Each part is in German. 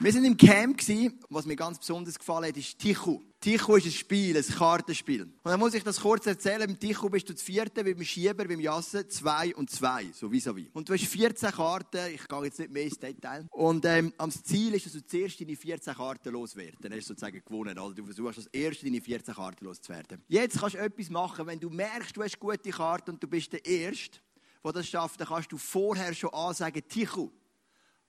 Wir sind im Camp gewesen. Was mir ganz besonders gefallen hat, ist Tichu. Tichu ist ein Spiel, ein Kartenspiel. Und dann muss ich das kurz erzählen. Im Tichu bist du das vierte, wie beim Schieber, beim Jassen, zwei und zwei, so wie so wie. Und du hast 14 Karten. Ich gehe jetzt nicht mehr ins Detail. Und ähm, am Ziel ist, dass du zuerst deine 14 Karten loswerden. Dann hast du sozusagen gewonnen. Also du versuchst als erste deine 14 Karten loszuwerden. Jetzt kannst du etwas machen, wenn du merkst, du hast gute Karten und du bist der Erste, der das schafft, dann kannst du vorher schon ansagen, Tichu.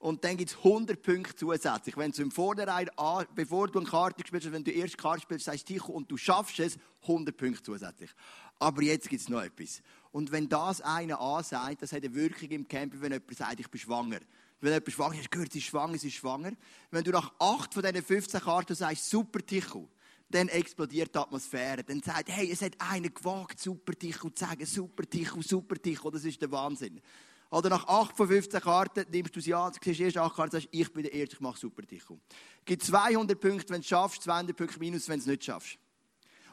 Und dann gibt es 100 Punkte zusätzlich. Wenn du im Vorderreit, bevor du eine Karte spielst, wenn du die erste Karte spielst, sagst du und du schaffst es, 100 Punkte zusätzlich. Aber jetzt gibt es noch etwas. Und wenn das einer ansagt, das hat eine Wirkung im Camp, wenn jemand sagt, ich bin schwanger. Wenn jemand schwanger ist, gehört, sie ist schwanger, sie ist schwanger. Wenn du nach 8 von diesen 15 Karten sagst, super Tichu, dann explodiert die Atmosphäre. Dann sagt, hey, es hat einer gewagt, super Tichu zu sagen, super Tichu, super Tichu, das ist der Wahnsinn. Oder nach 8 von 15 Karten nimmst du sie an, siehst erst 8 Karten, sagst, ich bin der Erste, ich mache super Tichu. Gibt 200 Punkte, wenn du es schaffst, 200 Punkte minus, wenn du es nicht schaffst.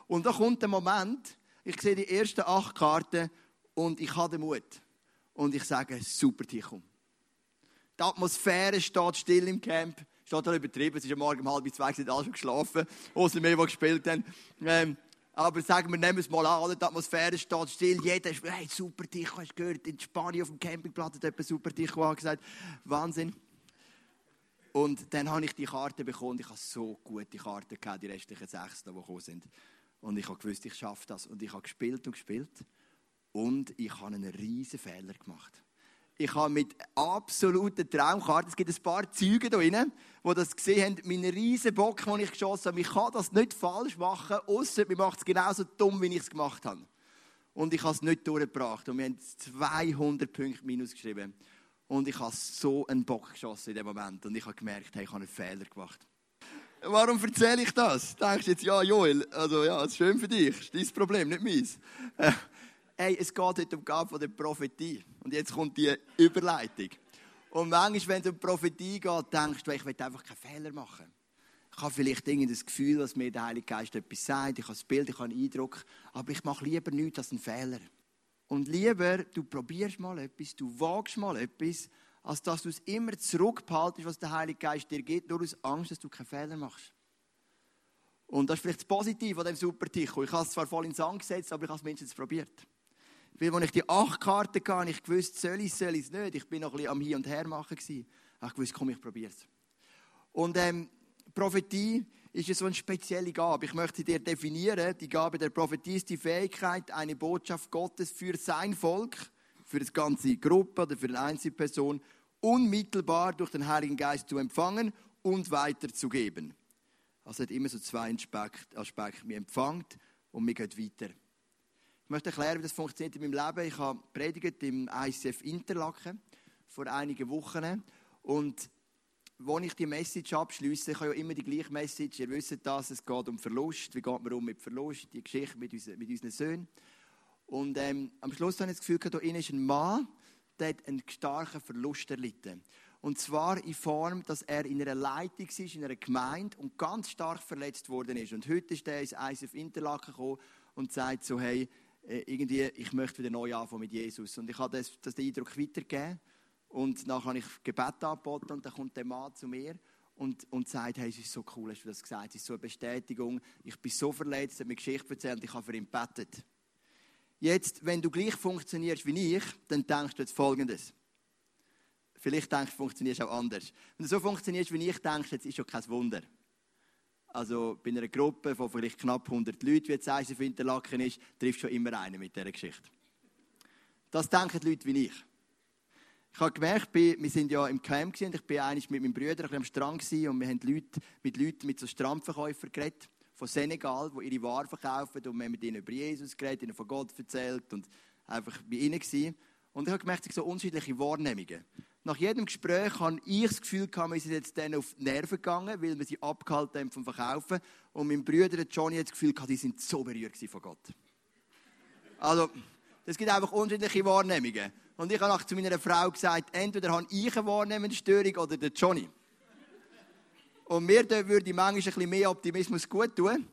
Und da kommt der Moment, ich sehe die ersten 8 Karten und ich habe den Mut. Und ich sage, super Tichu. Die Atmosphäre steht still im Camp. Steht da übertrieben, es ist am Morgen um halb zwei, sind alle schon geschlafen, außer wir, die gespielt haben. Ähm, aber sagen wir, nehmen es mal an, die Atmosphäre steht still, jeder ist, hey, super Ticho, hast du gehört, in Spanien auf dem Campingplatz hat jemand super Ticho gesagt. Wahnsinn. Und dann habe ich die Karte bekommen. Ich habe so gute Karten gehabt, die restlichen sechs, die gekommen sind. Und ich habe gewusst, ich schaffe das. Und ich habe gespielt und gespielt. Und ich habe einen riesen Fehler gemacht. Ich habe mit absoluten Traumkarten, es gibt ein paar Zeugen da drin, die das gesehen haben, meinen riesen Bock, den ich geschossen habe. Ich kann das nicht falsch machen, außer mir macht es genauso dumm, wie ich es gemacht habe. Und ich habe es nicht durchgebracht. Und wir haben 200 Punkte minus geschrieben. Und ich habe so einen Bock geschossen in dem Moment. Und ich habe gemerkt, hey, ich habe einen Fehler gemacht. Warum erzähle ich das? Denkst du jetzt, ja, Joel, also ja, ist schön für dich, ist dein Problem, nicht meins. Hey, es geht heute um die Gabe der Prophetie. Und jetzt kommt die Überleitung. Und manchmal, wenn es um Prophetie geht, denkst du, ich will einfach keinen Fehler machen. Ich habe vielleicht das Gefühl, dass mir der Heilige Geist etwas sagt. Ich habe das Bild, ich habe einen Eindruck. Aber ich mache lieber nichts als einen Fehler. Und lieber, du probierst mal etwas, du wagst mal etwas, als dass du es immer zurückbehaltest, was der Heilige Geist dir gibt, nur aus Angst, dass du keinen Fehler machst. Und das ist vielleicht das Positive an dem Super Ticho. Ich habe es zwar voll ins Sand gesetzt, aber ich habe es mindestens probiert. Weil, als ich die acht Karten hatte, ich gewusst, soll ich, soll ich es nicht. Ich bin noch ein bisschen am Hin und Her machen. Gewesen. Ich wusste, komm, ich probiere es. Und ähm, Prophetie ist ja so eine spezielle Gabe. Ich möchte dir definieren, die Gabe der Prophetie ist die Fähigkeit, eine Botschaft Gottes für sein Volk, für eine ganze Gruppe oder für eine Einzelperson unmittelbar durch den Heiligen Geist zu empfangen und weiterzugeben. Also hat immer so zwei Aspekte. Wir empfangen und wir gehen weiter möchte erklären, wie das funktioniert in meinem Leben. Ich habe predigt im ICF Interlaken vor einigen Wochen und als ich die Message abschließe, ich habe ja immer die gleiche Message. Ihr wisst das, es geht um Verlust. Wie geht man um mit Verlust? Die Geschichte mit, unseren, mit unseren Söhnen. Und ähm, am Schluss habe ich das Gefühl, da ist ein Mann, der hat einen starken Verlust erlitten. Und zwar in Form, dass er in einer Leitung war, in einer Gemeinde und ganz stark verletzt worden ist. Und heute ist er ins ICF Interlaken gekommen und sagt so, hey, irgendwie, ich möchte wieder neu anfangen mit Jesus. Und ich habe das, das den Eindruck weitergegeben. Und dann habe ich Gebet angeboten und dann kommt der Mann zu mir und, und sagt, hey, es ist so cool, hast du das gesagt, es ist so eine Bestätigung, ich bin so verletzt, er hat mir Geschichte erzählt und ich habe für ihn gebetet. Jetzt, wenn du gleich funktionierst wie ich, dann denkst du jetzt Folgendes. Vielleicht denkst du, funktionierst auch anders. Wenn du so funktionierst wie ich, denkst du, jetzt ist schon kein Wunder. Also bei einer Gruppe von vielleicht knapp 100 Leuten, wie jetzt eins auf Interlaken ist, trifft schon immer einen mit dieser Geschichte. Das denken Leute wie ich. Ich habe gemerkt, wir sind ja im Camp und ich war mit meinem Bruder am Strand und wir haben Leute, mit Leuten mit so Strandverkäufern geredet, von Senegal, die ihre Waren verkaufen und wir haben mit ihnen über Jesus geredet, ihnen von Gott erzählt und einfach bei ihnen gewesen. Und ich habe gemerkt, es sind so unterschiedliche Wahrnehmungen nach jedem Gespräch habe ich das Gefühl wir sind jetzt denen auf die Nerven gegangen, weil wir sie abgehalten haben vom Verkaufen. Und mein Bruder Johnny hat das Gefühl die sind so berührt von Gott. Also, es gibt einfach unterschiedliche Wahrnehmungen. Und ich habe auch zu meiner Frau gesagt, entweder habe ich eine Wahrnehmungsstörung oder der Johnny. Und mir würde manchmal ein bisschen mehr Optimismus gut tun.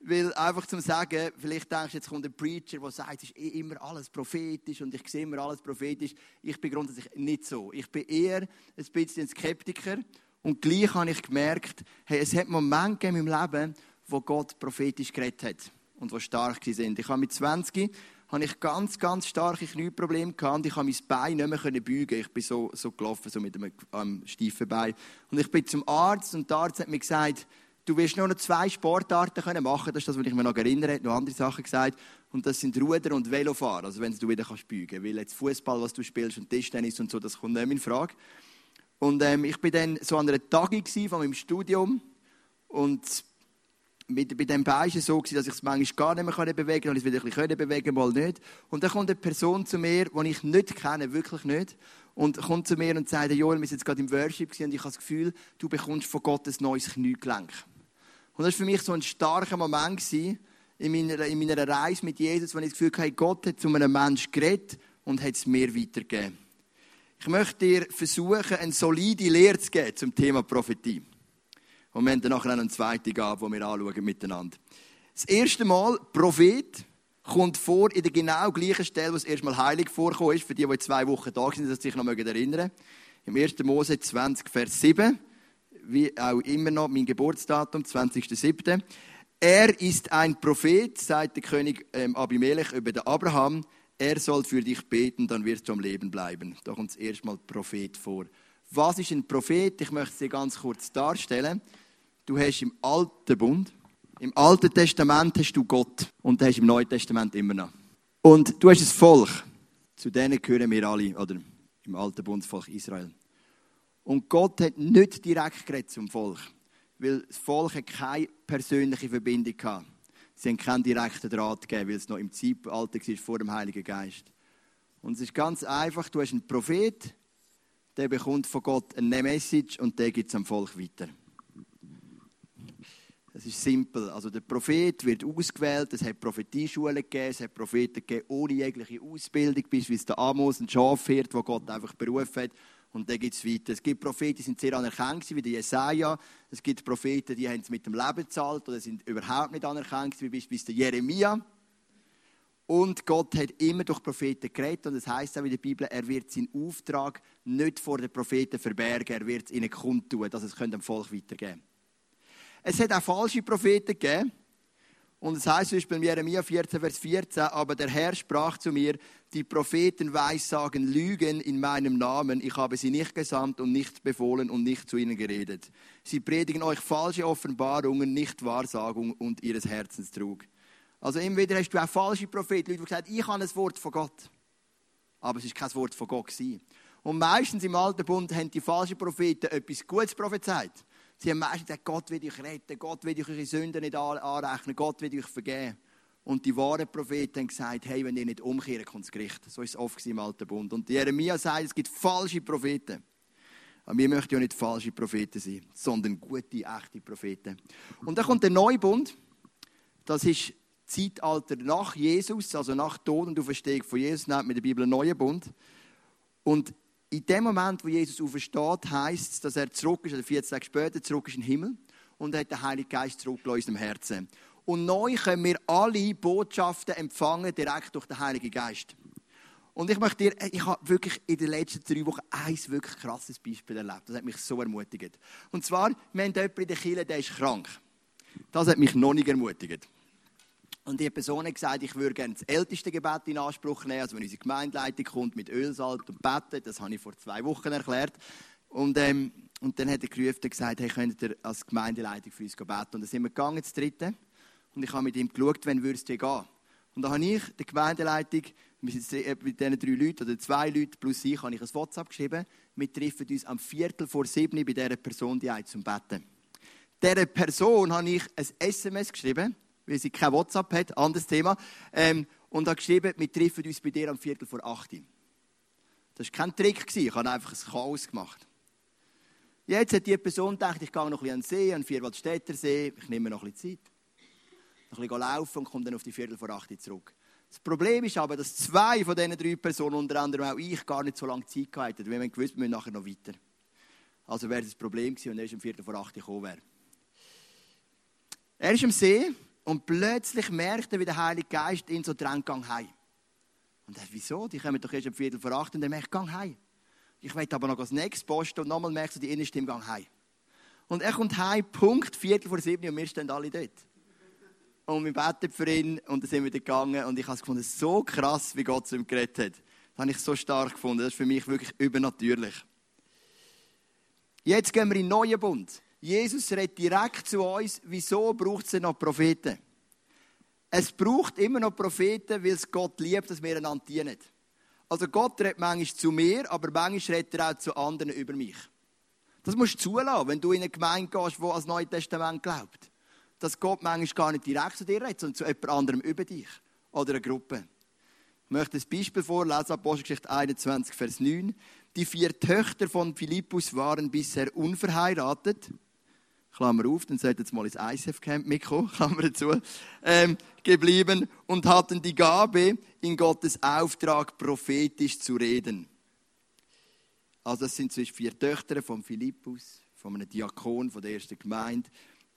Weil einfach zum Sagen, vielleicht denkst du, jetzt kommt ein Preacher, der sagt, es ist eh immer alles prophetisch und ich sehe immer alles prophetisch. Ich bin grundsätzlich nicht so. Ich bin eher ein bisschen ein Skeptiker Und gleich habe ich gemerkt, hey, es hat Momente in meinem Leben, wo Gott prophetisch geredet hat und wo stark sind. Ich habe mit 20 habe ich ganz, ganz starke Knieprobleme gehabt ich habe mein Bein nicht mehr beugen. Ich bin so, so gelaufen, so mit einem ähm, steifen Bein. Und ich bin zum Arzt und der Arzt hat mir gesagt, du wirst nur noch zwei Sportarten können machen. Das ist das, was ich mir noch erinnere. Er hat noch andere Sachen gesagt. Und das sind Ruder und Velofahren. Also wenn du wieder kannst beugen. Weil jetzt Fußball, was du spielst und Tischtennis und so, das kommt nicht mehr in Frage. Und ähm, ich bin dann so an einer Tagung von meinem Studium und mit, bei dem Bein war es so, dass ich es manchmal gar nicht mehr bewegen konnte, ich es wieder ein bisschen bewegen mal nicht. Und dann kommt eine Person zu mir, die ich nicht kenne, wirklich nicht, und kommt zu mir und sagt, Joel, wir sind jetzt gerade im Worship und ich habe das Gefühl, du bekommst von Gott ein neues Kniegelenk. Und das war für mich so ein starker Moment in meiner, in meiner Reise mit Jesus, wo ich das Gefühl hatte, Gott hat zu einem Menschen geredet und hat es mir weitergegeben. Ich möchte dir versuchen, eine solide Lehre zu geben zum Thema Prophetie. Und wir haben dann nachher eine zweite Gabe, die wir anschauen miteinander. Das erste Mal, Prophet, kommt vor in der genau gleichen Stelle, wo es erstmal heilig vorkommt, für die, die zwei Wochen da sind, dass sie sich noch erinnern mögen. Im 1. Mose 20, Vers 7, wie auch immer noch mein Geburtsdatum, 20.07. Er ist ein Prophet, sagt der König ähm, Abimelech über den Abraham. Er soll für dich beten, dann wirst du am Leben bleiben. Da kommt erstmal Prophet vor. Was ist ein Prophet? Ich möchte es dir ganz kurz darstellen. Du hast im Alten Bund, im Alten Testament hast du Gott und du hast im Neuen Testament immer noch. Und du hast ein Volk. Zu denen gehören wir alle, oder im Alten Bund Volk Israel. Und Gott hat nicht direkt geredet zum Volk, weil das Volk keine persönliche Verbindung hatte. Sie haben keinen direkten Draht gegeben, weil es noch im Zeitalter war vor dem Heiligen Geist. Und es ist ganz einfach, du hast einen Prophet, der bekommt von Gott eine Message und der gibt es am Volk weiter. Es ist simpel. Also der Prophet wird ausgewählt, es hat Prophetieschulen gegeben, es hat Propheten gegeben ohne jegliche Ausbildung, bis wie der Amos ein Schafhirt, wo Gott einfach berufen hat. Und dann gibt es weiter. Es gibt Propheten, die sind sehr anerkannt, wie der Jesaja. Es gibt Propheten, die haben es mit dem Leben gezahlt oder sind überhaupt nicht anerkannt, wie beispielsweise der Jeremia. Und Gott hat immer durch Propheten geredet. Und es heißt auch in der Bibel, er wird seinen Auftrag nicht vor den Propheten verbergen. Er wird es ihnen kundtun, dass es dem Volk weitergeben können. Es hat auch falsche Propheten gegeben. Und es heißt Beispiel in Jeremia 14, Vers 14, aber der Herr sprach zu mir, die Propheten weissagen Lügen in meinem Namen. Ich habe sie nicht gesandt und nicht befohlen und nicht zu ihnen geredet. Sie predigen euch falsche Offenbarungen, nicht Wahrsagung und ihres Herzens trug. Also immer wieder hast du auch falsche Propheten, Leute, die gesagt ich habe ein Wort von Gott. Aber es ist kein Wort von Gott gewesen. Und meistens im Alten Bund haben die falschen Propheten etwas Gutes prophezeit. Sie haben meistens gesagt, Gott will euch retten, Gott will euch eure Sünden nicht anrechnen, Gott will euch vergeben. Und die wahren Propheten haben gesagt, hey, wenn ihr nicht umkehrt, kommt das Gericht. So ist es oft im Alten Bund. Und Jeremia sagt, es gibt falsche Propheten. Aber wir möchten ja nicht falsche Propheten sein, sondern gute, echte Propheten. Und dann kommt der neue Bund. Das ist Zeitalter nach Jesus, also nach Tod und Auferstehung von Jesus, nennt man in der Bibel einen neuen Bund. Und in dem Moment, wo Jesus aufersteht, heißt es, dass er zurück ist, oder 14 Tage später zurück ist in den Himmel und er hat den Heiligen Geist zurück in unserem Herzen. Und neu können wir alle Botschaften empfangen, direkt durch den Heiligen Geist. Und ich möchte dir, ich habe wirklich in den letzten drei Wochen ein wirklich krasses Beispiel erlebt. Das hat mich so ermutigt. Und zwar, wir haben jemanden in der Kirche, der ist krank. Das hat mich noch nicht ermutigt. Und die Person hat gesagt, ich würde gerne das älteste Gebet in Anspruch nehmen. Also wenn unsere Gemeindeleitung kommt mit Ölsalz und Betten, das habe ich vor zwei Wochen erklärt. Und, ähm, und dann hat er gerufen und gesagt, hey, könnt ihr als Gemeindeleitung für uns beten? Und dann sind wir gegangen, das dritte. Und ich habe mit ihm geschaut, wenn würde es dir gehen. Und dann habe ich der Gemeindeleitung, mit diesen drei Leuten oder zwei Leuten plus ich, habe ich ein WhatsApp geschrieben. Wir treffen uns am Viertel vor sieben bei dieser Person, die zum Betten. Dieser Person habe ich ein SMS geschrieben weil sie kein WhatsApp hat, anderes Thema, ähm, und hat geschrieben, wir treffen uns bei dir am Viertel vor acht. Das war kein Trick, ich habe einfach ein Chaos gemacht. Jetzt hat die Person gedacht, ich gehe noch ein bisschen an den See, an den Vierwaldstätter See, ich nehme noch ein bisschen Zeit. Noch ein bisschen laufen und komme dann auf die Viertel vor acht zurück. Das Problem ist aber, dass zwei von diesen drei Personen, unter anderem auch ich, gar nicht so lange Zeit gehabt hätten. Wir haben gewusst, wir müssen nachher noch weiter. Also wäre das Problem gewesen, wenn er um Viertel vor acht gekommen wäre. Er ist am See und plötzlich merkt er, wie der Heilige Geist ihn so drängt, gang heim. Und er sagt, wieso? Die kommen doch erst um Viertel vor acht und er merkt, gang heim. Ich will aber noch das nächste posten und nochmal merkst du die innere Stimme, gang heim. Und er kommt heim, Punkt, Viertel vor sieben und wir stehen alle dort. Und wir beten für ihn und dann sind wir gegangen und ich habe es gefunden, so krass, wie Gott zu ihm geredet hat. Das habe ich so stark gefunden. Das ist für mich wirklich übernatürlich. Jetzt gehen wir in den neuen Bund. Jesus redet direkt zu uns, wieso braucht es noch Propheten? Es braucht immer noch Propheten, weil es Gott liebt, dass wir einander dienen. Also Gott redet manchmal zu mir, aber manchmal redet er auch zu anderen über mich. Das musst du zulassen, wenn du in eine Gemeinde gehst, die als Neues Testament glaubt. Dass Gott manchmal gar nicht direkt zu dir redet, sondern zu jemand anderem über dich. Oder eine Gruppe. Ich möchte ein Beispiel vorlesen, Apostelgeschichte 21, Vers 9. Die vier Töchter von Philippus waren bisher unverheiratet. Klammer auf, dann sollte jetzt mal ins ISF-Camp mitkommen, Klammer zu, ähm, geblieben und hatten die Gabe, in Gottes Auftrag prophetisch zu reden. Also das sind zwischen vier Töchter von Philippus, von einem Diakon von der ersten Gemeinde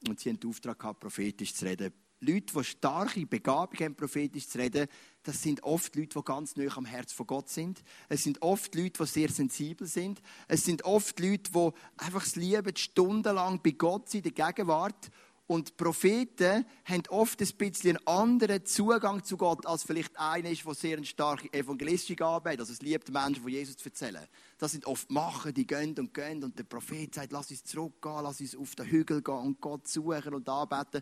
und sie haben den Auftrag gehabt, prophetisch zu reden. Leute, die starke Begabung haben, prophetisch zu reden, das sind oft Leute, die ganz nah am Herz von Gott sind. Es sind oft Leute, die sehr sensibel sind. Es sind oft Leute, die einfach es lieben, stundenlang bei Gott sind, in der Gegenwart. Und Propheten haben oft ein bisschen einen anderen Zugang zu Gott, als vielleicht einer ist, der sehr eine starke evangelistische Gabe hat. Also es liebt Menschen von Jesus zu erzählen. Das sind oft Machen, die gehen und gehen und der Prophet sagt, lass uns zurückgehen, lass uns auf den Hügel gehen und Gott suchen und anbeten.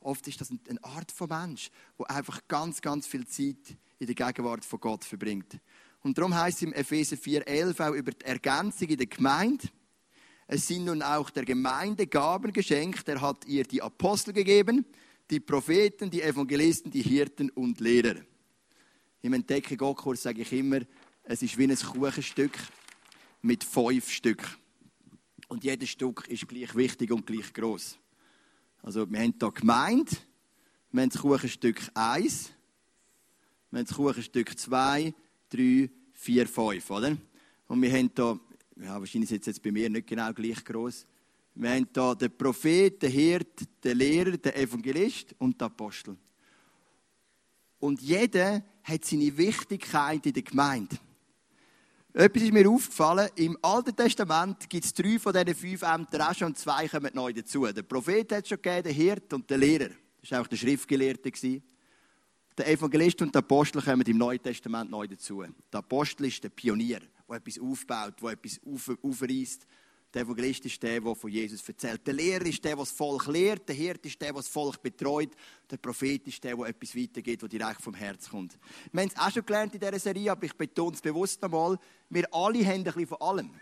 Oft ist das eine Art von Mensch, der einfach ganz, ganz viel Zeit in der Gegenwart von Gott verbringt. Und darum heißt es im Epheser 4,11 auch über die Ergänzung in der Gemeinde. Es sind nun auch der Gemeinde Gaben geschenkt. Er hat ihr die Apostel gegeben, die Propheten, die Evangelisten, die Hirten und Lehrer. Im Entdecken Gott-Kurs sage ich immer, es ist wie ein Kuchenstück mit fünf Stück. Und jedes Stück ist gleich wichtig und gleich groß. Also wir haben hier Gemeinde, wir haben das Kuchenstück 1, wir haben das Kuchenstück 2, 3, 4, 5, oder? Und wir haben hier, ja, wahrscheinlich ist es jetzt bei mir nicht genau gleich groß. Wir haben hier den Prophet, den Hirt, den Lehrer, den Evangelist und den Apostel. Und jeder hat seine Wichtigkeit in der Gemeinde. Etwas ist mir aufgefallen, im Alten Testament gibt es drei von diesen fünf Ämtern auch schon und zwei kommen neu dazu. Der Prophet hat es schon gegeben, der Hirt und der Lehrer. Das war auch der Schriftgelehrte. Der Evangelist und der Apostel kommen im Neuen Testament neu dazu. Der Apostel ist der Pionier, der etwas aufbaut, der etwas auf. Der Evangelist ist der, der von Jesus erzählt. Der Lehrer ist der, der das Volk lehrt. Der Hirt ist der, der das Volk betreut. Der Prophet ist der, der etwas weitergeht, was direkt vom Herz kommt. Wir haben es auch schon gelernt in dieser Serie, aber ich betone es bewusst einmal. Wir alle haben ein bisschen von allem.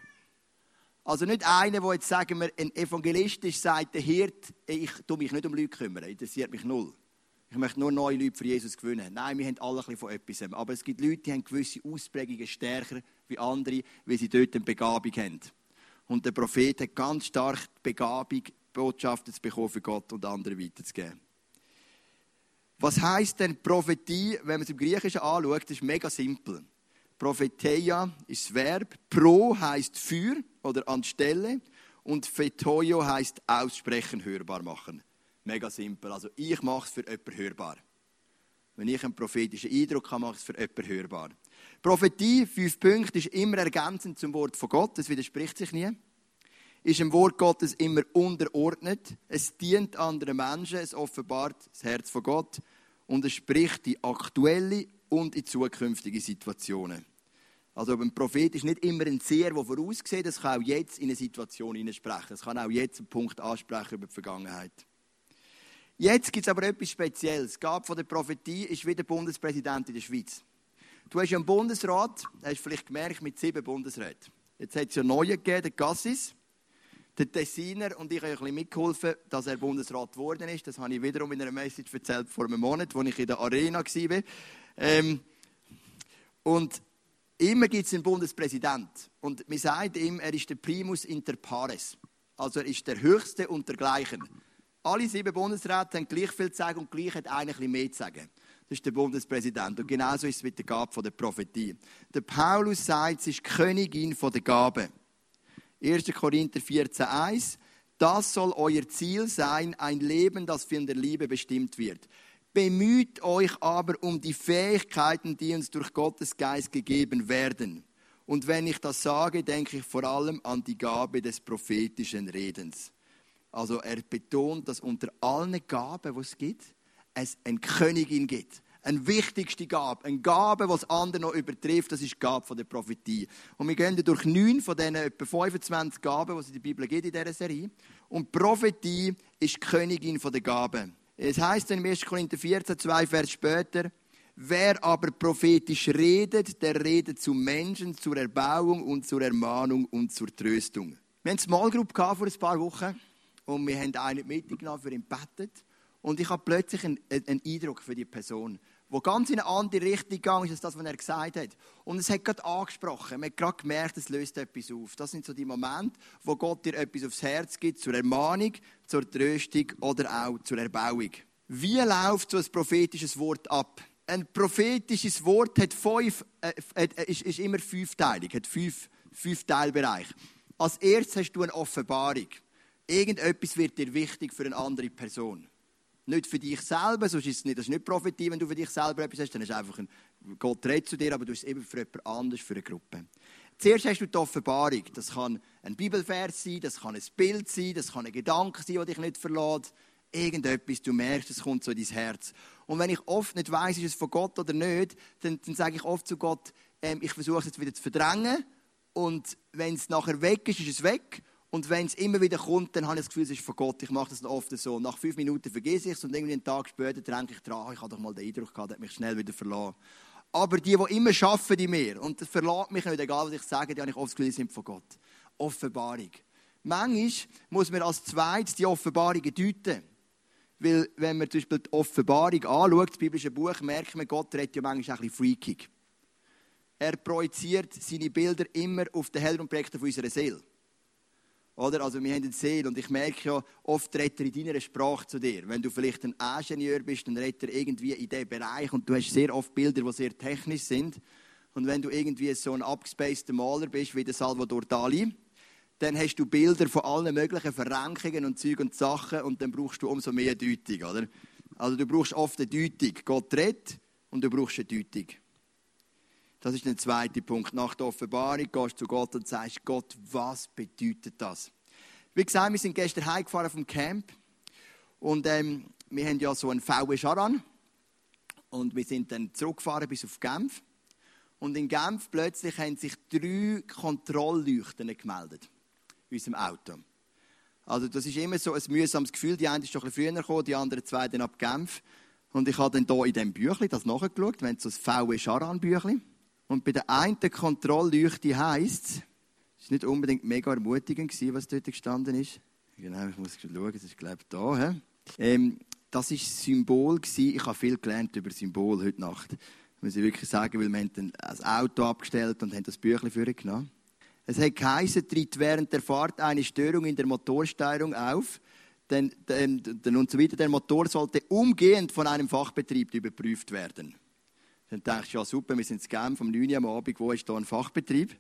Also nicht einer, der jetzt, sagen wir, ein Evangelist ist, sagt, der Hirt, ich tue mich nicht um Leute kümmern, interessiert mich null. Ich möchte nur neue Leute für Jesus gewinnen. Nein, wir haben alle ein bisschen von etwas. Aber es gibt Leute, die haben gewisse Ausprägungen stärker wie andere, weil sie dort eine Begabung haben. Und der Prophet hat ganz stark die Begabung, Botschaften zu bekommen für Gott und andere weiterzugeben. Was heißt denn Prophetie, wenn man es im Griechischen anschaut? Das ist mega simpel. Propheteia ist das Verb. Pro heißt für oder anstelle. Und Fetoio heißt aussprechen, hörbar machen. Mega simpel. Also ich mache es für jemanden hörbar. Wenn ich einen prophetischen Eindruck habe, mache ich es für jemanden hörbar. Prophetie, fünf Punkte, ist immer ergänzend zum Wort von Gott. Das widerspricht sich nie. Ist im Wort Gottes immer unterordnet. Es dient anderen Menschen. Es offenbart das Herz von Gott. Und es spricht die aktuelle und in zukünftige Situationen. Also ein Prophet ist nicht immer ein Seher, der voraussieht, es kann auch jetzt in eine Situation hineinsprechen. Es kann auch jetzt einen Punkt ansprechen über die Vergangenheit. Jetzt gibt es aber etwas Spezielles. Die Gabe von der Prophetie ist wie der Bundespräsident in der Schweiz. Du hast ja einen Bundesrat, hast vielleicht gemerkt, mit sieben Bundesräten. Jetzt hat es ja neue gegeben, den Gassis, den Tessiner und ich habe ein bisschen mitgeholfen, dass er Bundesrat geworden ist. Das habe ich wiederum in einer Message erzählt vor einem Monat, als ich in der Arena war. Ähm, und immer gibt es einen Bundespräsident. Und man sagt ihm, er ist der Primus inter pares. Also er ist der Höchste unter Gleichen. Alle sieben Bundesräte haben gleich viel zu sagen und gleich hat einer ein mehr zu sagen. Das ist der Bundespräsident. Und genauso ist es mit der Gabe der Prophetie. Der Paulus sagt, sie ist Königin der Gabe. 1. Korinther 14,1 Das soll euer Ziel sein, ein Leben, das von der Liebe bestimmt wird. Bemüht euch aber um die Fähigkeiten, die uns durch Gottes Geist gegeben werden. Und wenn ich das sage, denke ich vor allem an die Gabe des prophetischen Redens. Also er betont, dass unter allen Gaben, die es gibt, es eine Königin gibt. Eine wichtigste Gabe. Eine Gabe, die das andere noch übertrifft, das ist die Gabe der Prophetie. Und wir gehen durch neun von diesen etwa 25 Gaben, die es in der Bibel gibt in dieser Serie. Und Prophetie ist die Königin der Gaben. Es heißt in 1. Korinther 14, zwei Vers später, Wer aber prophetisch redet, der redet zu Menschen, zur Erbauung und zur Ermahnung und zur Tröstung. Wir hatten eine Small Group vor ein paar Wochen und wir haben einen mitgenommen, für ihn gebetet. Und ich habe plötzlich einen, einen Eindruck für die Person, wo ganz in eine andere Richtung gegangen ist, als das, was er gesagt hat. Und es hat gerade angesprochen. Man hat gerade gemerkt, es löst etwas auf. Das sind so die Momente, wo Gott dir etwas aufs Herz gibt, zur Ermahnung, zur Tröstung oder auch zur Erbauung. Wie läuft so ein prophetisches Wort ab? Ein prophetisches Wort hat fünf, äh, ist, ist immer fünfteilig, hat fünf, fünf Teilbereiche. Als erstes hast du eine Offenbarung. Irgendetwas wird dir wichtig für eine andere Person. Nicht für dich selber, sonst ist es nicht, das ist nicht Prophetie, wenn du für dich selber etwas hast, dann ist einfach ein, Gott redet zu dir, aber du hast es eben für jemand anderes, für eine Gruppe. Zuerst hast du die Offenbarung. Das kann ein Bibelvers sein, das kann ein Bild sein, das kann ein Gedanke sein, der dich nicht verlässt. Irgendetwas, du merkst, es kommt so in dein Herz. Und wenn ich oft nicht weiß, ist es von Gott oder nicht, dann, dann sage ich oft zu Gott, ähm, ich versuche es jetzt wieder zu verdrängen. Und wenn es nachher weg ist, ist es weg. Und wenn es immer wieder kommt, dann habe ich das Gefühl, es ist von Gott. Ich mache das oft so. Nach fünf Minuten vergesse ich es und irgendwie einen Tag später denke ich dran, ich habe doch mal den Eindruck gehabt, der mich schnell wieder verloren. Aber die, die immer arbeiten in mir, und das verlässt mich nicht, egal was ich sage, die habe ich oft das Gefühl, sind von Gott. Offenbarung. Manchmal muss man als zweites die Offenbarungen deuten. Weil, wenn man zum Beispiel die Offenbarung anschaut, das biblische Buch, merkt man, Gott redet ja manchmal ein bisschen freakig. Er projiziert seine Bilder immer auf den helleren Projektor unserer Seele. Oder? Also wir haben eine Seele und ich merke ja, oft redet er in deiner Sprache zu dir. Wenn du vielleicht ein Ingenieur bist, dann redet er irgendwie in diesem Bereich und du hast sehr oft Bilder, die sehr technisch sind. Und wenn du irgendwie so ein abgespaceter Maler bist, wie der Salvador Dali, dann hast du Bilder von allen möglichen Verrenkungen und Zeug und Sachen und dann brauchst du umso mehr Deutung, oder? Also du brauchst oft eine Deutung. Gott redet und du brauchst eine Deutung. Das ist der zweite Punkt. Nach der Offenbarung gehst du zu Gott und sagst, Gott, was bedeutet das? Wie gesagt, wir sind gestern heimgefahren vom Camp und ähm, wir haben ja so einen VW Charan und wir sind dann zurückgefahren bis auf Genf. Und in Genf plötzlich haben sich drei Kontrollleuchten gemeldet in unserem Auto. Also das ist immer so ein mühsames Gefühl. Die eine ist schon ein bisschen früher gekommen, die anderen zwei dann ab Genf. Und ich habe dann hier in diesem Büchlein das nachgeschaut. Haben so ein VW Charan Büchlein. Und bei der einen Kontrollleuchte heisst es, es war nicht unbedingt mega ermutigend, was dort gestanden ist. Genau, ich muss schauen, das ist, glaube ich, da. Ähm, das war Symbol. Ich habe viel gelernt über Symbol heute Nacht. Muss ich wirklich sagen, weil wir haben dann das Auto abgestellt und haben das Büchlein für genommen. Es hat geheißen, tritt während der Fahrt eine Störung in der Motorsteuerung auf. Denn, denn, denn und so weiter. Der Motor sollte umgehend von einem Fachbetrieb überprüft werden. Dann denkst du, ja super, wir sind in Genf vom 9 Uhr am Abend, wo ist da ein Fachbetrieb?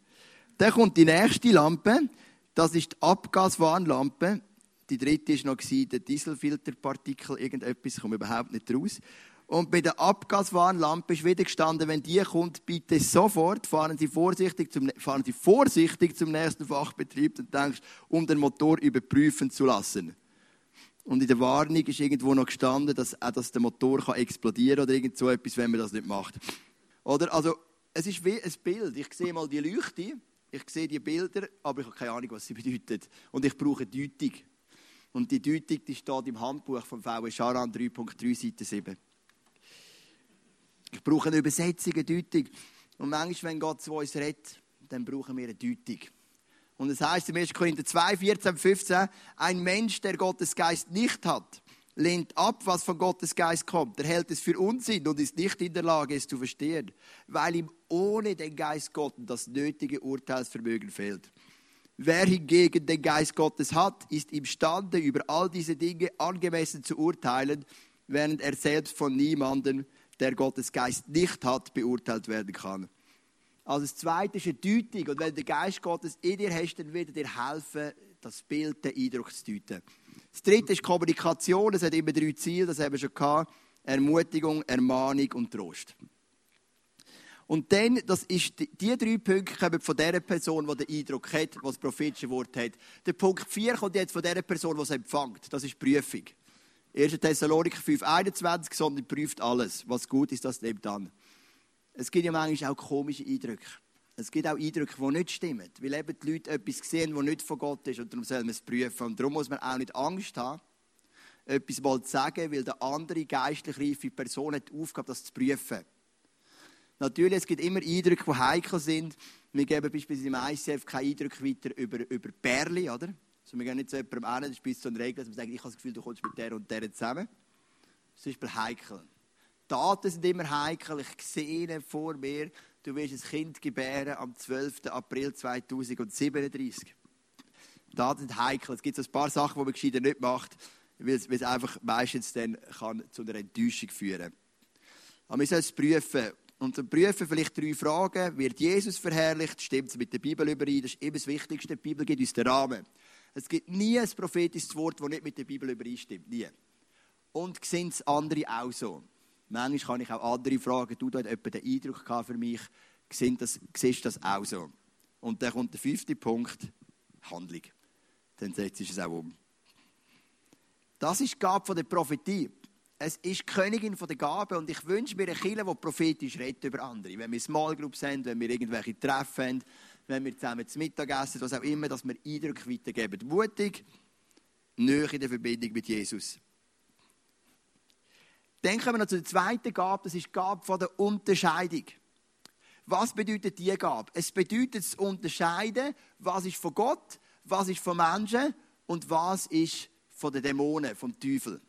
Dann kommt die nächste Lampe, das ist die Abgaswarnlampe. Die dritte war noch der Dieselfilterpartikel, irgendetwas, ich komme überhaupt nicht raus. Und bei der Abgaswarnlampe ist wieder gestanden, wenn die kommt, bitte sofort fahren Sie vorsichtig zum, fahren Sie vorsichtig zum nächsten Fachbetrieb und denkst, um den Motor überprüfen zu lassen. Und in der Warnung ist irgendwo noch gestanden, dass, auch, dass der Motor kann explodieren oder irgend so etwas, wenn man das nicht macht. Oder? Also, es ist wie ein Bild. Ich sehe mal die Leuchte, ich sehe die Bilder, aber ich habe keine Ahnung, was sie bedeuten. Und ich brauche eine Deutung. Und die Deutung die steht im Handbuch vom VW Charan 3.3, Seite 7. Ich brauche eine Übersetzung, eine Deutung. Und manchmal, wenn Gott zu uns redet, dann brauchen wir eine Deutung. Und es heißt im 1. Korinther 2, 14, 15, ein Mensch, der Gottes Geist nicht hat, lehnt ab, was von Gottes Geist kommt. Er hält es für Unsinn und ist nicht in der Lage, es zu verstehen, weil ihm ohne den Geist Gottes das nötige Urteilsvermögen fehlt. Wer hingegen den Geist Gottes hat, ist imstande, über all diese Dinge angemessen zu urteilen, während er selbst von niemandem, der Gottes Geist nicht hat, beurteilt werden kann. Also das Zweite ist eine Deutung. Und wenn der Geist Gottes in dir hast, dann wird er dir helfen, das Bild, den Eindruck zu deuten. Das Dritte ist Kommunikation. Es hat immer drei Ziele, das haben wir schon gehabt. Ermutigung, Ermahnung und Trost. Und dann, das ist die, die drei Punkte kommen von der Person, die den Eindruck hat, die das prophetische Wort hat. Der Punkt 4 kommt jetzt von der Person, die es empfängt. Das ist Prüfung. 1. Thessaloniker 5, 21, sondern prüft alles. Was gut ist, das nimmt an. Es gibt ja manchmal auch komische Eindrücke. Es gibt auch Eindrücke, die nicht stimmen. Weil eben die Leute etwas sehen, das nicht von Gott ist. Und darum soll man es prüfen. Und darum muss man auch nicht Angst haben, etwas mal zu sagen, weil der andere geistlich reife Person hat die Aufgabe, das zu prüfen. Natürlich, es gibt immer Eindrücke, die heikel sind. Wir geben beispielsweise im ICF keine Eindrücke weiter über, über Perli, oder? Also wir gehen nicht zu jemandem hin, das ist so eine Regel, dass wir sagen, ich habe das Gefühl, du kommst mit der und der zusammen. Das ist heikel. Daten sind immer heikel. Ich sehe vor mir, du wirst ein Kind gebären am 12. April 2037. Daten sind heikel. Es gibt so ein paar Sachen, die man gescheiter nicht macht, weil es einfach meistens dann kann zu einer Enttäuschung führen kann. Aber wir sollen es prüfen. Und dann prüfen vielleicht drei Fragen. Wird Jesus verherrlicht? Stimmt es mit der Bibel überein? Das ist immer das Wichtigste. Die Bibel gibt uns den Rahmen. Es gibt nie ein prophetisches Wort, das nicht mit der Bibel übereinstimmt. Nie. Und sind es andere auch so? Manchmal kann ich auch andere fragen. Du, da hat jemand den Eindruck für mich. Siehst das, das auch so? Und dann kommt der fünfte Punkt. Handlung. Dann setzt es auch um. Das ist die Gabe der Prophetie es ist die Königin der Gaben und ich wünsche mir eine Kirche, die prophetisch redet über andere. Wenn wir Small Groups haben, wenn wir irgendwelche Treffen haben, wenn wir zusammen zu Mittag essen, was auch immer, dass wir Eindrücke weitergeben. Mutig, näher in der Verbindung mit Jesus. Dann kommen wir noch zur zweiten Gabe, das ist die Gabe der Unterscheidung. Was bedeutet die Gabe? Es bedeutet zu unterscheiden, was ist von Gott, was ist von Menschen und was ist von den Dämonen, vom Teufel.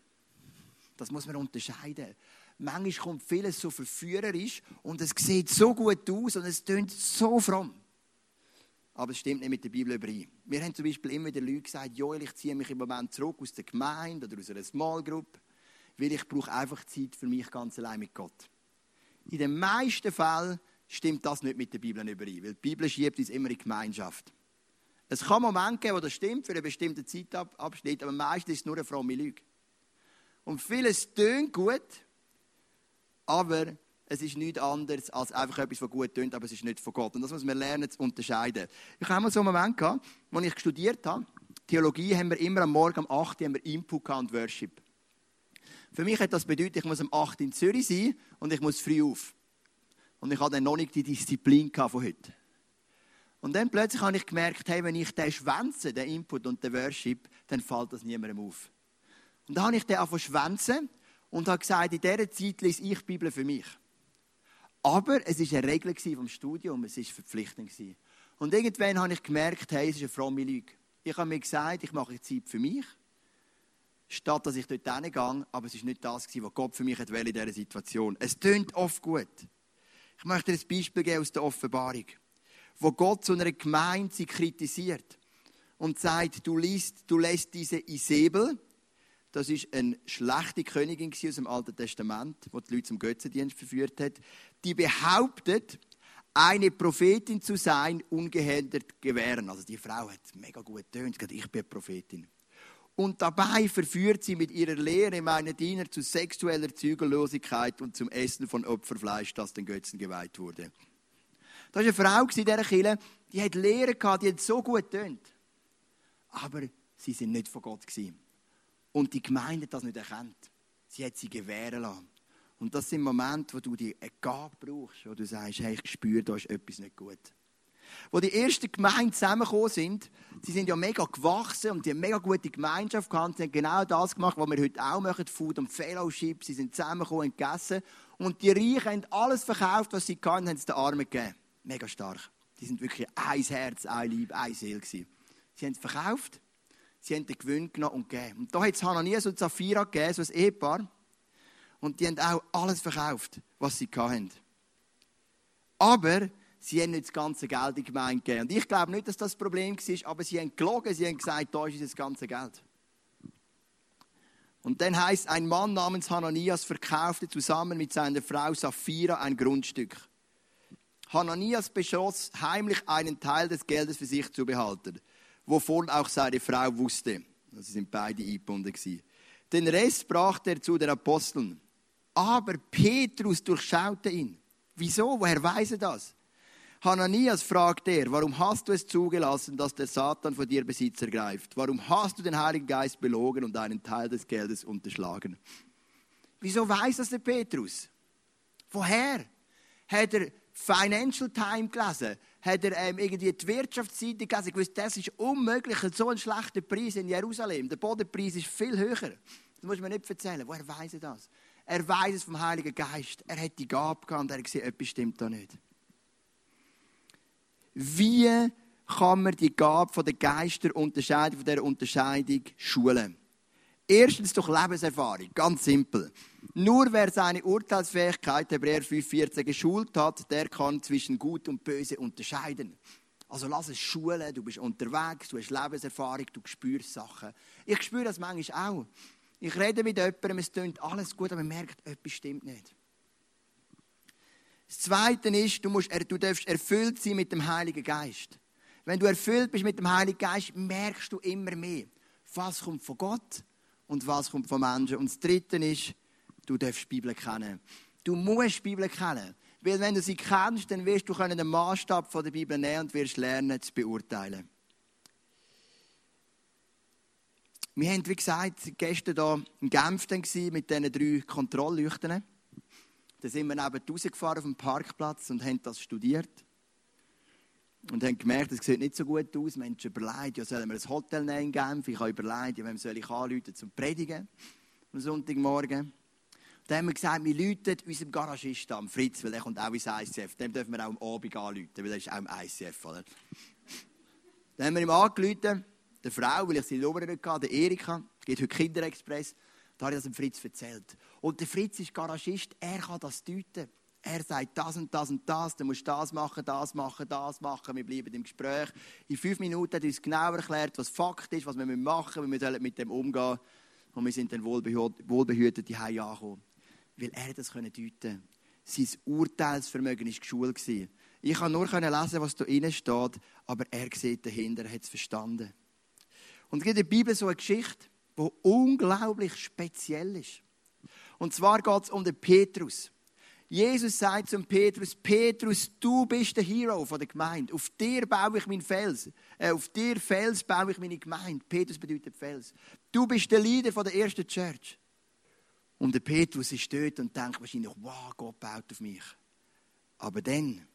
Das muss man unterscheiden. Manchmal kommt vieles so verführerisch und es sieht so gut aus und es tönt so fromm. Aber es stimmt nicht mit der Bibel überein. Wir haben zum Beispiel immer den Leuten gesagt, Joel, ich ziehe mich im Moment zurück aus der Gemeinde oder aus einer Small Group, weil ich brauche einfach Zeit für mich ganz allein mit Gott. In den meisten Fällen stimmt das nicht mit der Bibel überein, weil die Bibel schiebt uns immer in Gemeinschaft. Es kann Momente geben, wo das stimmt, für einen bestimmten Zeitabschnitt, aber meistens ist es nur eine fromme Lüge. Und vieles tönt gut, aber es ist nichts anderes als einfach etwas, was gut tönt, aber es ist nicht von Gott. Und das muss man lernen zu unterscheiden. Ich habe mal so einen Moment gehabt, als ich studiert habe. Theologie haben wir immer am Morgen um 8 Uhr Input und Worship. Für mich hat das bedeutet, ich muss um 8 Uhr in Zürich sein und ich muss früh auf. Und ich hatte dann noch nicht die Disziplin von heute. Und dann plötzlich habe ich gemerkt, hey, wenn ich den schwänze, den Input und den Worship, dann fällt das niemandem auf. Und da habe ich dann angefangen schwänzen und habe gesagt, in dieser Zeit lese ich die Bibel für mich. Aber es war eine Regel vom Studium, es war verpflichtend. Und irgendwann habe ich gemerkt, hey, es ist eine fromme Lüge. Ich habe mir gesagt, ich mache Zeit für mich, statt dass ich dort hingehe, aber es war nicht das, was Gott für mich in dieser Situation. Es tönt oft gut. Ich möchte dir ein Beispiel geben aus der Offenbarung, wo Gott zu einer Gemeinde sie kritisiert und sagt, du, liest, du lässt diese Isabel, das ist eine schlechte Königin aus dem Alten Testament, die die Leute zum Götzendienst verführt hat. Die behauptet, eine Prophetin zu sein, ungehindert gewähren. Also die Frau hat mega gut tönt, ich bin Prophetin. Und dabei verführt sie mit ihrer Lehre meine Diener zu sexueller Zügellosigkeit und zum Essen von Opferfleisch, das den Götzen geweiht wurde. Da war eine Frau in dieser Kirche, die hat Lehre gehabt, die hat so gut tönt. Aber sie sind nicht von Gott gewesen. Und die Gemeinde hat das nicht erkannt. Sie hat sie gewähren lassen. Und das sind Momente, wo du die Gabe brauchst, wo du sagst, hey, ich spüre, da ist etwas nicht gut. Wo die ersten Gemeinden zusammengekommen sind, sie sind ja mega gewachsen und die haben mega gute Gemeinschaft gehabt. Sie haben genau das gemacht, was wir heute auch machen, Food und Fellowship. Sie sind zusammengekommen und gegessen. Und die Reichen haben alles verkauft, was sie kannten, haben es den Armen gegeben. Mega stark. Die sind wirklich ein Herz, ein Lieb, ein Seele gewesen. Sie haben es verkauft Sie haben den Gewinn genommen und gegeben. Und da hat es Hananias und Sapphira gegeben, so ein Ehepaar. Und die haben auch alles verkauft, was sie hatten. Aber sie haben nicht das ganze Geld in die Gemeinde gegeben. Und ich glaube nicht, dass das, das Problem war, aber sie haben gelogen, sie haben gesagt, da ist das ganze Geld. Und dann heißt, ein Mann namens Hananias verkaufte zusammen mit seiner Frau Sapphira ein Grundstück. Hananias beschloss, heimlich einen Teil des Geldes für sich zu behalten wovon auch seine Frau wusste. Sie sind beide eingebunden. Den Rest brachte er zu den Aposteln. Aber Petrus durchschaute ihn. Wieso? Woher weiß er das? Hananias fragt er, warum hast du es zugelassen, dass der Satan von dir Besitz ergreift? Warum hast du den Heiligen Geist belogen und einen Teil des Geldes unterschlagen? Wieso weiß das der Petrus? Woher? Hat er Financial Times gelesen? Hat er ähm, irgendwie die Wirtschaftsseite gelesen? Ich wusste, das ist unmöglich, so ein schlechter Preis in Jerusalem. Der Bodenpreis ist viel höher. Das muss man nicht erzählen. Woher weiß er das? Er weiß es vom Heiligen Geist. Er hat die Gabe gehabt und er hat gesehen, etwas stimmt da nicht. Wie kann man die Gabe von der Geisterunterscheidung, von dieser Unterscheidung schulen? Erstens durch Lebenserfahrung, ganz simpel. Nur wer seine Urteilsfähigkeit, Hebräer 5,14, geschult hat, der kann zwischen Gut und Böse unterscheiden. Also lass es schulen, du bist unterwegs, du hast Lebenserfahrung, du spürst Sachen. Ich spüre das manchmal auch. Ich rede mit jemandem, es klingt alles gut, aber man merkt, etwas stimmt nicht. Das Zweite ist, du, musst, du darfst erfüllt sein mit dem Heiligen Geist. Wenn du erfüllt bist mit dem Heiligen Geist, merkst du immer mehr, was kommt von Gott und was kommt von Menschen. Und das Dritte ist, du darfst die Bibel kennen. Du musst die Bibel kennen. Weil wenn du sie kennst, dann wirst du den Maßstab der Bibel nehmen und wirst lernen zu beurteilen. Wir haben, wie gesagt, gestern hier in Genf mit diesen drei Kontrollleuchten. Da sind wir neben rausgefahren auf dem Parkplatz und haben das studiert. Und haben gemerkt, es sieht nicht so gut aus. Menschen überlegt, ja, sollen wir ein Hotel nehmen in Genf? Ich habe überlegt, ja, wem soll ich anrufen zum Predigen am Sonntagmorgen. Dann haben wir gesagt, wir rufen unserem Garagisten am Fritz, weil er kommt auch ins ICF. Dem dürfen wir auch am Abend anrufen, weil er ist auch im ICF. Oder? Dann haben wir ihm angerufen, der Frau, weil ich sie Nummer nicht hatte, der Erika, geht heute Kinderexpress. Da habe ich das dem Fritz erzählt. Und der Fritz ist Garagist, er kann das deuten. Er sagt das und das und das, du musst das machen, das machen, das machen. Wir bleiben im Gespräch. In fünf Minuten hat er uns genau erklärt, was Fakt ist, was wir machen müssen, wie wir mit dem umgehen Und wir sind dann wohlbehütet die Hause angekommen. Weil er das deuten konnte. Sein Urteilsvermögen war geschult. Ich konnte nur lesen, was da drin steht, aber er sieht dahinter, er hat es verstanden. Und es gibt in der Bibel so eine Geschichte, die unglaublich speziell ist. Und zwar geht es um den Petrus. Jesus sagt zum Petrus, Petrus, du bist der Hero der Gemeinde. Auf dir baue ich meinen Fels. Äh, auf dir Fels baue ich meine Gemeinde. Petrus bedeutet Fels. Du bist der Leader der ersten Church. Und der Petrus ist dort und denkt wahrscheinlich, wow, Gott baut auf mich. Aber dann,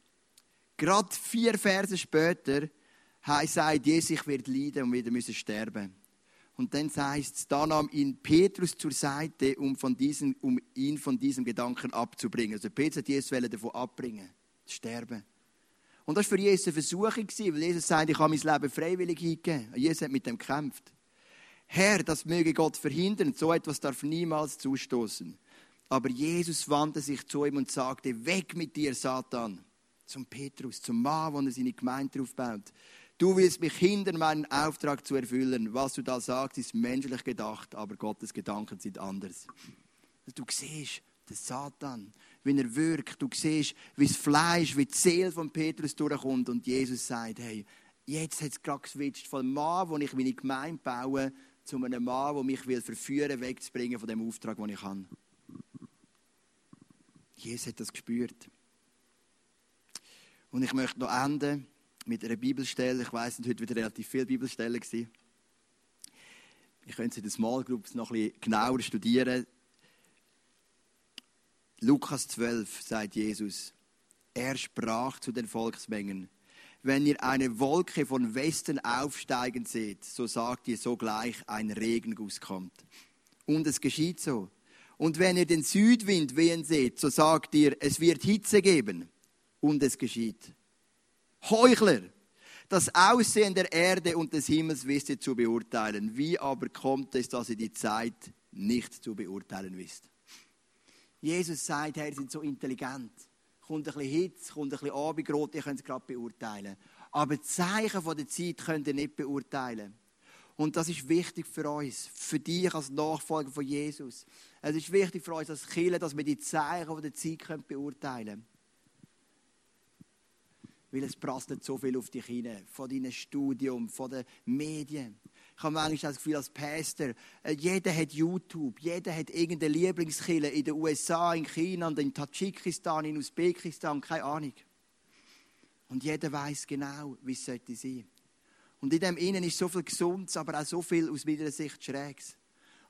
gerade vier Verse später, sagt Jesus, ich werde leiden und wieder müssen sterben. Und dann heißt es, da nahm ihn Petrus zur Seite, um, von diesen, um ihn von diesem Gedanken abzubringen. Also Petrus hat Jesus davon abbringen, sterben. Und das war für Jesus eine Versuchung, weil Jesus sagt, ich habe mein Leben freiwillig hingegeben. Jesus hat mit dem gekämpft. Herr, das möge Gott verhindern, so etwas darf niemals zustoßen. Aber Jesus wandte sich zu ihm und sagte, weg mit dir, Satan. Zum Petrus, zum Mann, wo er seine Gemeinde aufbaut. Du willst mich hindern, meinen Auftrag zu erfüllen. Was du da sagst, ist menschlich gedacht, aber Gottes Gedanken sind anders. Du siehst den Satan, wie er wirkt. Du siehst, wie das Fleisch, wie die Seele von Petrus durchkommt. Und Jesus sagt, hey, jetzt hat es gerade geswitcht von Mann, wo ich meine Gemeinde baue, zu einem Mann, der mich will verführen will, wegzubringen von dem Auftrag, den ich habe. Jesus hat das gespürt. Und ich möchte noch enden mit einer Bibelstelle. Ich weiß, es heute wieder relativ viele Bibelstellen gewesen. Ich könnte sie in den Small Groups noch ein bisschen genauer studieren. Lukas 12 sagt Jesus, er sprach zu den Volksmengen, wenn ihr eine Wolke von Westen aufsteigen seht, so sagt ihr sogleich, ein Regenguss kommt. Und es geschieht so. Und wenn ihr den Südwind wehen seht, so sagt ihr, es wird Hitze geben. Und es geschieht. Heuchler, das Aussehen der Erde und des Himmels wisst ihr zu beurteilen. Wie aber kommt es, dass ihr die Zeit nicht zu beurteilen wisst? Jesus sagt, Herr, ihr seid so intelligent. Kommt ein bisschen Hitze, kommt ein bisschen Abendrot, ihr könnt es gerade beurteilen. Aber die Zeichen der Zeit könnt ihr nicht beurteilen. Und das ist wichtig für uns, für dich als Nachfolger von Jesus. Es ist wichtig für uns als Kirche, dass wir die Zeichen der Zeit beurteilen können. Weil es prasselt so viel auf dich hinein. Von deinem Studium, von den Medien. Ich habe manchmal das Gefühl, als Pastor, äh, jeder hat YouTube, jeder hat irgendeine Lieblingskille in den USA, in China, in Tadschikistan, in Usbekistan, keine Ahnung. Und jeder weiß genau, wie es sollte sein. Und in dem Innen ist so viel Gesundes, aber auch so viel aus meiner Sicht Schräges.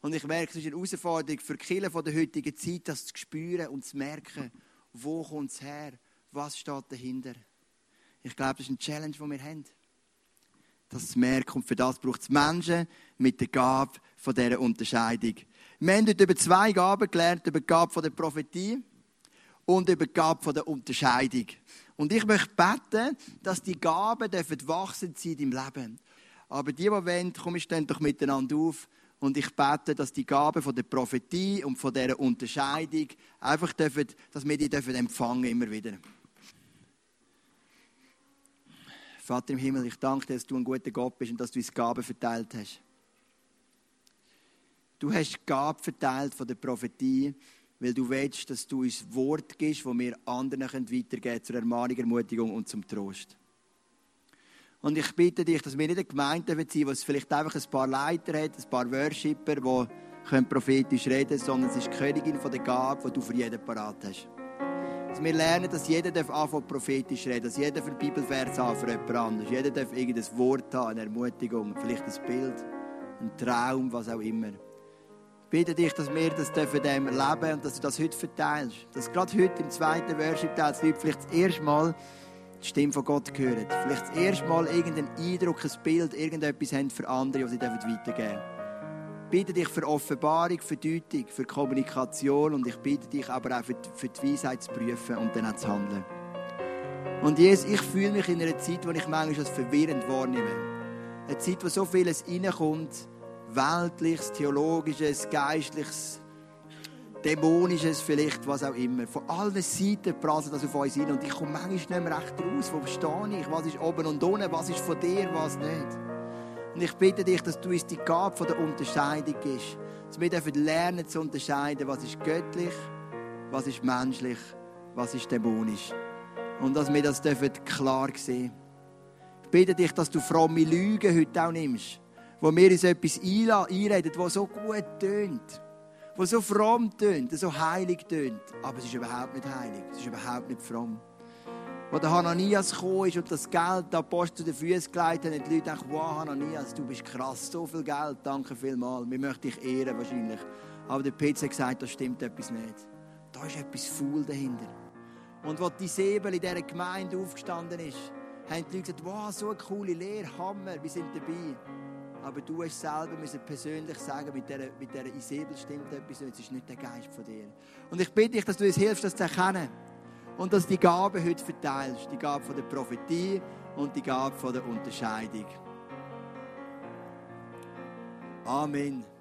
Und ich merke, es ist eine Herausforderung für die Kirche der heutigen Zeit, das zu spüren und zu merken, wo kommt es her, was steht dahinter. Ich glaube, das ist eine Challenge, die wir haben. Das zu merken. Und für das braucht es Menschen mit der Gabe von dieser Unterscheidung. Wir haben heute über zwei Gaben gelernt, über die Gabe von der Prophetie und über die Gabe von der Unterscheidung. Und ich möchte beten, dass die Gaben dürfen wachsen in deinem Leben. Aber die, die wollen, komm, stehen doch miteinander auf. Und ich bete, dass die Gaben von der Prophetie und von dieser Unterscheidung einfach dürfen, dass wir die dürfen empfangen immer wieder. Vater im Himmel, ich danke dir, dass du ein guter Gott bist und dass du uns Gaben verteilt hast. Du hast Gaben verteilt von der Prophetie weil du willst, dass du uns Wort gibst, das wir anderen weitergeben können, zur Ermahnung, Ermutigung und zum Trost. Und ich bitte dich, dass wir nicht eine Gemeinde sein, wo es vielleicht einfach ein paar Leiter hat, ein paar Worshipper, die prophetisch reden können, sondern es ist die Königin von der Gabe, die du für jeden parat hast. Dass wir lernen, dass jeder anfangen prophetisch reden dass jeder für Bibelvers haben für jemand anderes. Jeder darf irgendein Wort haben, eine Ermutigung, vielleicht ein Bild, ein Traum, was auch immer bitte dich, dass wir das dürfen leben und dass du das heute verteilst. Dass gerade heute im zweiten Worship-Teil die Leute vielleicht das erste Mal die Stimme von Gott hören. Vielleicht das erste Mal irgendeinen Eindruck, ein Bild, irgendetwas haben für andere, was sie weitergeben dürfen. Bitte dich für Offenbarung, für Deutung, für Kommunikation und ich bitte dich aber auch für die, für die Weisheit zu prüfen und dann auch zu handeln. Und Jesus, ich fühle mich in einer Zeit, wo ich manchmal als verwirrend wahrnehme. Eine Zeit, wo so vieles reinkommt, weltliches, theologisches, geistliches, dämonisches vielleicht, was auch immer. Von allen Seiten prasselt das auf uns hin und ich komme manchmal nicht mehr recht raus. Wo stehe ich? Was ist oben und unten? Was ist von dir? Was nicht? Und ich bitte dich, dass du uns die Gabe von der Unterscheidung gibst. Dass wir dürfen lernen zu unterscheiden, was ist göttlich, was ist menschlich, was ist dämonisch. Und dass wir das dürfen klar sehen. Ich bitte dich, dass du fromme Lügen heute auch nimmst wo wir uns etwas einreden, das so gut tönt, das so fromm tönt, so heilig tönt. Aber es ist überhaupt nicht heilig, es ist überhaupt nicht fromm. Wo der Hananias gekommen ist und das Geld der Apostel zu den Füßen gelegt hat, und die Leute denken, wow, Hananias, du bist krass, so viel Geld, danke vielmals, wir möchten dich ehren wahrscheinlich. Aber der Petz hat gesagt, da stimmt etwas nicht. Da ist etwas faul dahinter. Und als die Säbel in dieser Gemeinde aufgestanden ist, haben die Leute gesagt, wow, so eine coole Lehre, Hammer, wir sind dabei. Aber du hast selber müssen persönlich sagen, mit dieser, mit dieser Isabel stimmt etwas nicht, es ist nicht der Geist von dir. Und ich bitte dich, dass du uns hilfst, das zu erkennen. Und dass du die Gabe heute verteilst. Die Gabe von der Prophetie und die Gabe von der Unterscheidung. Amen.